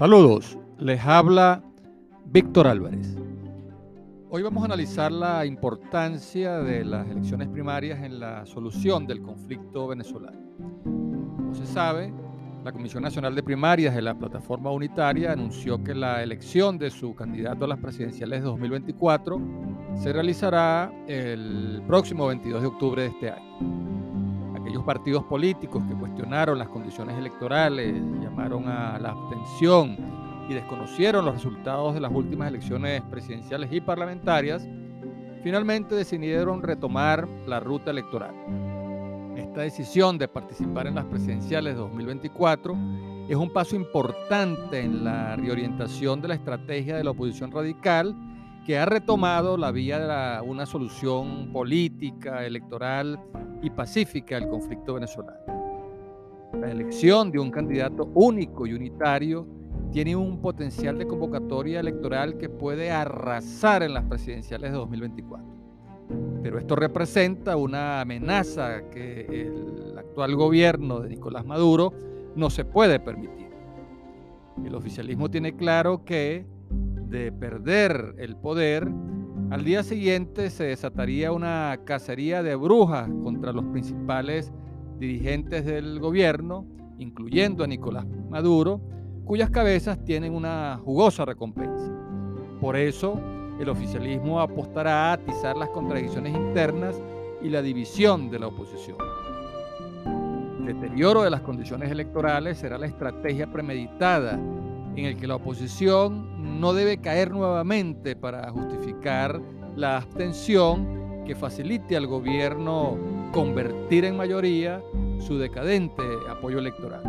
Saludos, les habla Víctor Álvarez. Hoy vamos a analizar la importancia de las elecciones primarias en la solución del conflicto venezolano. Como se sabe, la Comisión Nacional de Primarias de la Plataforma Unitaria anunció que la elección de su candidato a las presidenciales de 2024 se realizará el próximo 22 de octubre de este año. Aquellos partidos políticos que cuestionaron las condiciones electorales, llamaron a la abstención y desconocieron los resultados de las últimas elecciones presidenciales y parlamentarias, finalmente decidieron retomar la ruta electoral. Esta decisión de participar en las presidenciales de 2024 es un paso importante en la reorientación de la estrategia de la oposición radical que ha retomado la vía de una solución política, electoral y pacífica al conflicto venezolano. La elección de un candidato único y unitario tiene un potencial de convocatoria electoral que puede arrasar en las presidenciales de 2024. Pero esto representa una amenaza que el actual gobierno de Nicolás Maduro no se puede permitir. El oficialismo tiene claro que de perder el poder, al día siguiente se desataría una cacería de brujas contra los principales dirigentes del gobierno, incluyendo a Nicolás Maduro, cuyas cabezas tienen una jugosa recompensa. Por eso, el oficialismo apostará a atizar las contradicciones internas y la división de la oposición. El deterioro de las condiciones electorales será la estrategia premeditada en el que la oposición no debe caer nuevamente para justificar la abstención que facilite al gobierno convertir en mayoría su decadente apoyo electoral.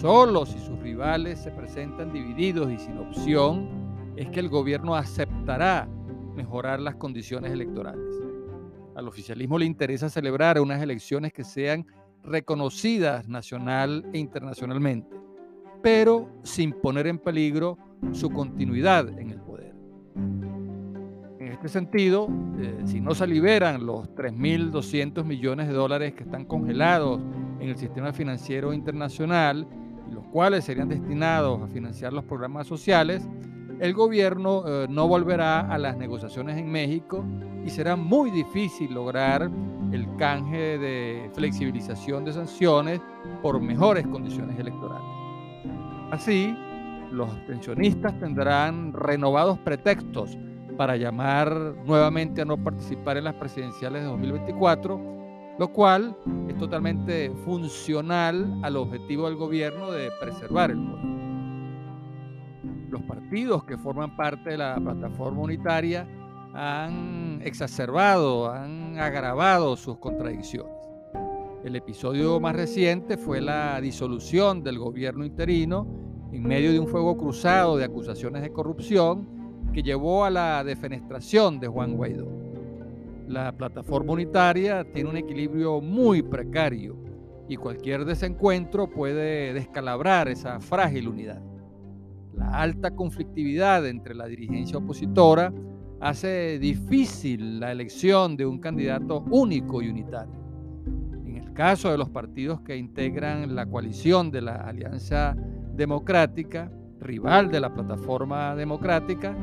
Solo si sus rivales se presentan divididos y sin opción, es que el gobierno aceptará mejorar las condiciones electorales. Al oficialismo le interesa celebrar unas elecciones que sean reconocidas nacional e internacionalmente, pero sin poner en peligro su continuidad en el poder. En este sentido, eh, si no se liberan los 3.200 millones de dólares que están congelados en el sistema financiero internacional, los cuales serían destinados a financiar los programas sociales, el gobierno eh, no volverá a las negociaciones en México y será muy difícil lograr el canje de flexibilización de sanciones por mejores condiciones electorales. Así, los pensionistas tendrán renovados pretextos para llamar nuevamente a no participar en las presidenciales de 2024, lo cual es totalmente funcional al objetivo del gobierno de preservar el poder los partidos que forman parte de la plataforma unitaria han exacerbado, han agravado sus contradicciones. El episodio más reciente fue la disolución del gobierno interino en medio de un fuego cruzado de acusaciones de corrupción que llevó a la defenestración de Juan Guaidó. La plataforma unitaria tiene un equilibrio muy precario y cualquier desencuentro puede descalabrar esa frágil unidad. La alta conflictividad entre la dirigencia opositora hace difícil la elección de un candidato único y unitario. Caso de los partidos que integran la coalición de la Alianza Democrática, rival de la plataforma democrática,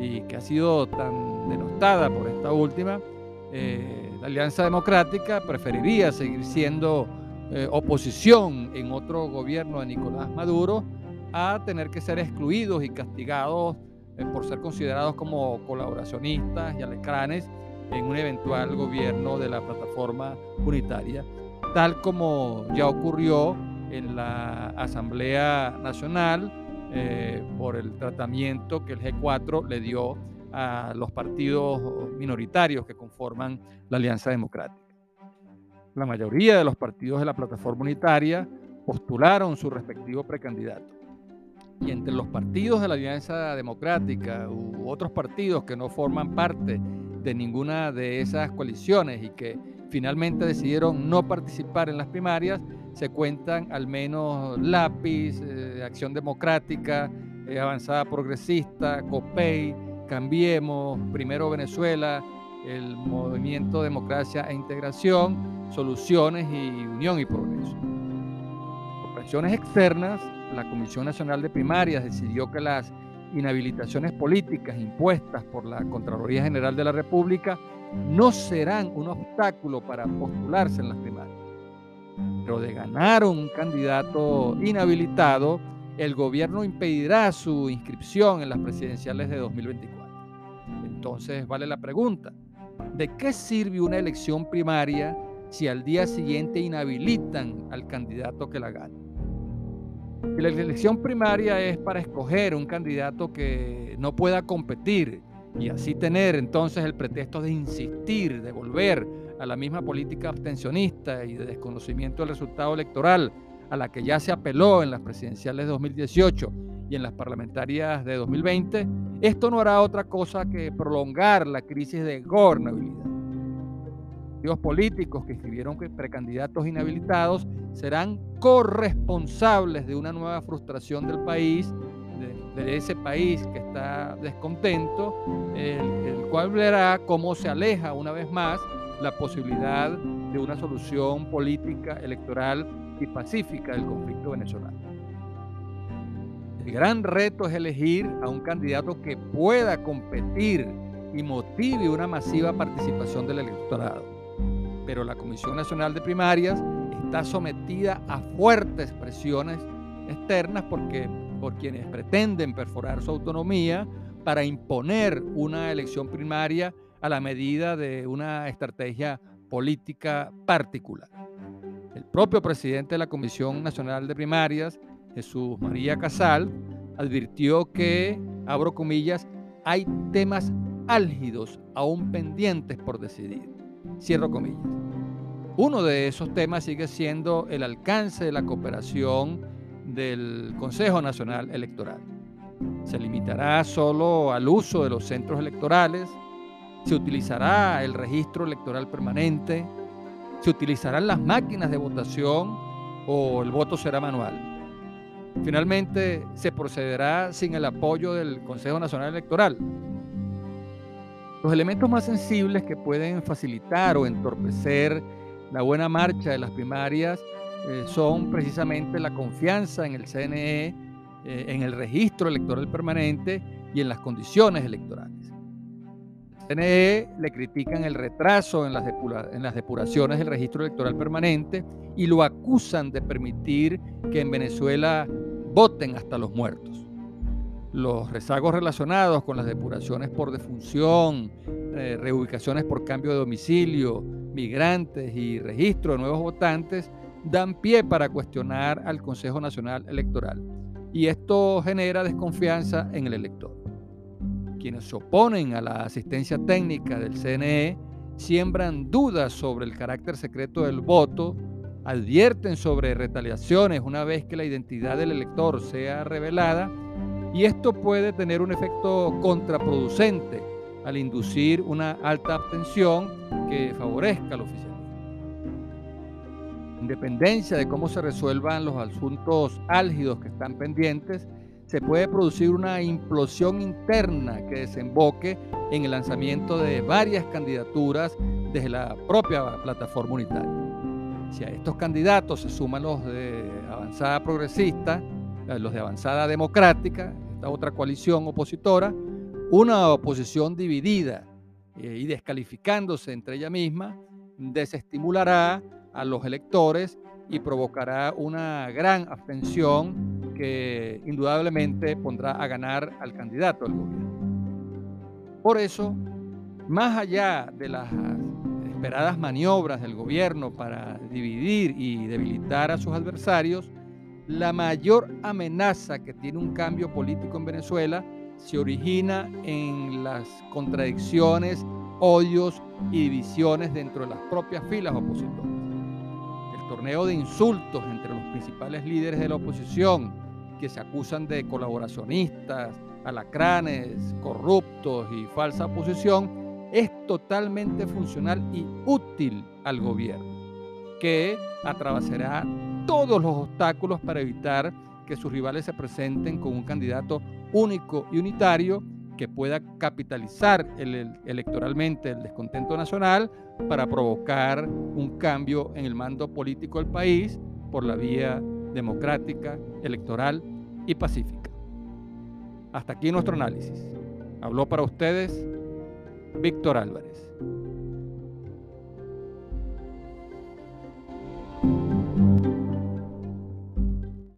y que ha sido tan denostada por esta última, eh, la Alianza Democrática preferiría seguir siendo eh, oposición en otro gobierno de Nicolás Maduro a tener que ser excluidos y castigados eh, por ser considerados como colaboracionistas y alacranes en un eventual gobierno de la plataforma unitaria, tal como ya ocurrió en la Asamblea Nacional eh, por el tratamiento que el G4 le dio a los partidos minoritarios que conforman la Alianza Democrática. La mayoría de los partidos de la plataforma unitaria postularon su respectivo precandidato y entre los partidos de la Alianza Democrática u otros partidos que no forman parte de ninguna de esas coaliciones y que finalmente decidieron no participar en las primarias, se cuentan al menos Lápiz, eh, Acción Democrática, eh, Avanzada Progresista, COPEI, Cambiemos, Primero Venezuela, el Movimiento Democracia e Integración, Soluciones y Unión y Progreso. Por presiones externas, la Comisión Nacional de Primarias decidió que las inhabilitaciones políticas impuestas por la Contraloría General de la República no serán un obstáculo para postularse en las primarias. Pero de ganar un candidato inhabilitado, el gobierno impedirá su inscripción en las presidenciales de 2024. Entonces vale la pregunta, ¿de qué sirve una elección primaria si al día siguiente inhabilitan al candidato que la gana? la elección primaria es para escoger un candidato que no pueda competir y así tener entonces el pretexto de insistir, de volver a la misma política abstencionista y de desconocimiento del resultado electoral a la que ya se apeló en las presidenciales de 2018 y en las parlamentarias de 2020, esto no hará otra cosa que prolongar la crisis de gobernabilidad. Los políticos que escribieron precandidatos inhabilitados serán corresponsables de una nueva frustración del país, de, ese país que está descontento, el, cual verá cómo se aleja una vez más la posibilidad de una solución política, electoral y pacífica del conflicto venezolano. El gran reto es elegir a un candidato que pueda competir y motive una masiva participación del electorado. Pero la Comisión Nacional de Primarias está sometida a fuertes presiones externas porque, por quienes pretenden perforar su autonomía para imponer una elección primaria a la medida de una estrategia política particular. El propio presidente de la Comisión Nacional de Primarias, Jesús María Casal, advirtió que, abro comillas, hay temas álgidos aún pendientes por decidir. Cierro comillas. Uno de esos temas sigue siendo el alcance de la cooperación del Consejo Nacional Electoral. Se limitará solo al uso de los centros electorales, se utilizará el registro electoral permanente, se utilizarán las máquinas de votación o el voto será manual. Finalmente, se procederá sin el apoyo del Consejo Nacional Electoral. Los elementos más sensibles que pueden facilitar o entorpecer la buena marcha de las primarias eh, son precisamente la confianza en el CNE, eh, en el registro electoral permanente y en las condiciones electorales. CNE le critican el retraso en las, en las depuraciones del registro electoral permanente y lo acusan de permitir que en Venezuela voten hasta los muertos. Los rezagos relacionados con las depuraciones por defunción, eh, reubicaciones por cambio de domicilio, migrantes y registro de nuevos votantes dan pie para cuestionar al Consejo Nacional Electoral. Y esto genera desconfianza en el elector quienes se oponen a la asistencia técnica del CNE siembran dudas sobre el carácter secreto del voto, advierten sobre retaliaciones una vez que la identidad del elector sea revelada y esto puede tener un efecto contraproducente al inducir una alta abstención que favorezca al oficialismo. Independencia de cómo se resuelvan los asuntos álgidos que están pendientes, se puede producir una implosión interna que desemboque en el lanzamiento de varias candidaturas desde la propia plataforma unitaria. Si a estos candidatos se suman los de avanzada progresista, eh, los de avanzada democrática, esta otra coalición opositora, una oposición dividida eh, y descalificándose entre ella misma, desestimulará a los electores y provocará una gran abstención que indudablemente pondrá a ganar al candidato al gobierno. Por eso, más allá de las esperadas maniobras del gobierno para dividir y debilitar a sus adversarios, la mayor amenaza que tiene un cambio político en Venezuela se origina en las contradicciones, odios y divisiones dentro de las propias filas opositoras. Torneo de insultos entre los principales líderes de la oposición, que se acusan de colaboracionistas, alacranes, corruptos y falsa oposición, es totalmente funcional y útil al gobierno, que atravesará todos los obstáculos para evitar que sus rivales se presenten con un candidato único y unitario que pueda capitalizar electoralmente el descontento nacional para provocar un cambio en el mando político del país por la vía democrática, electoral y pacífica. Hasta aquí nuestro análisis. Habló para ustedes Víctor Álvarez.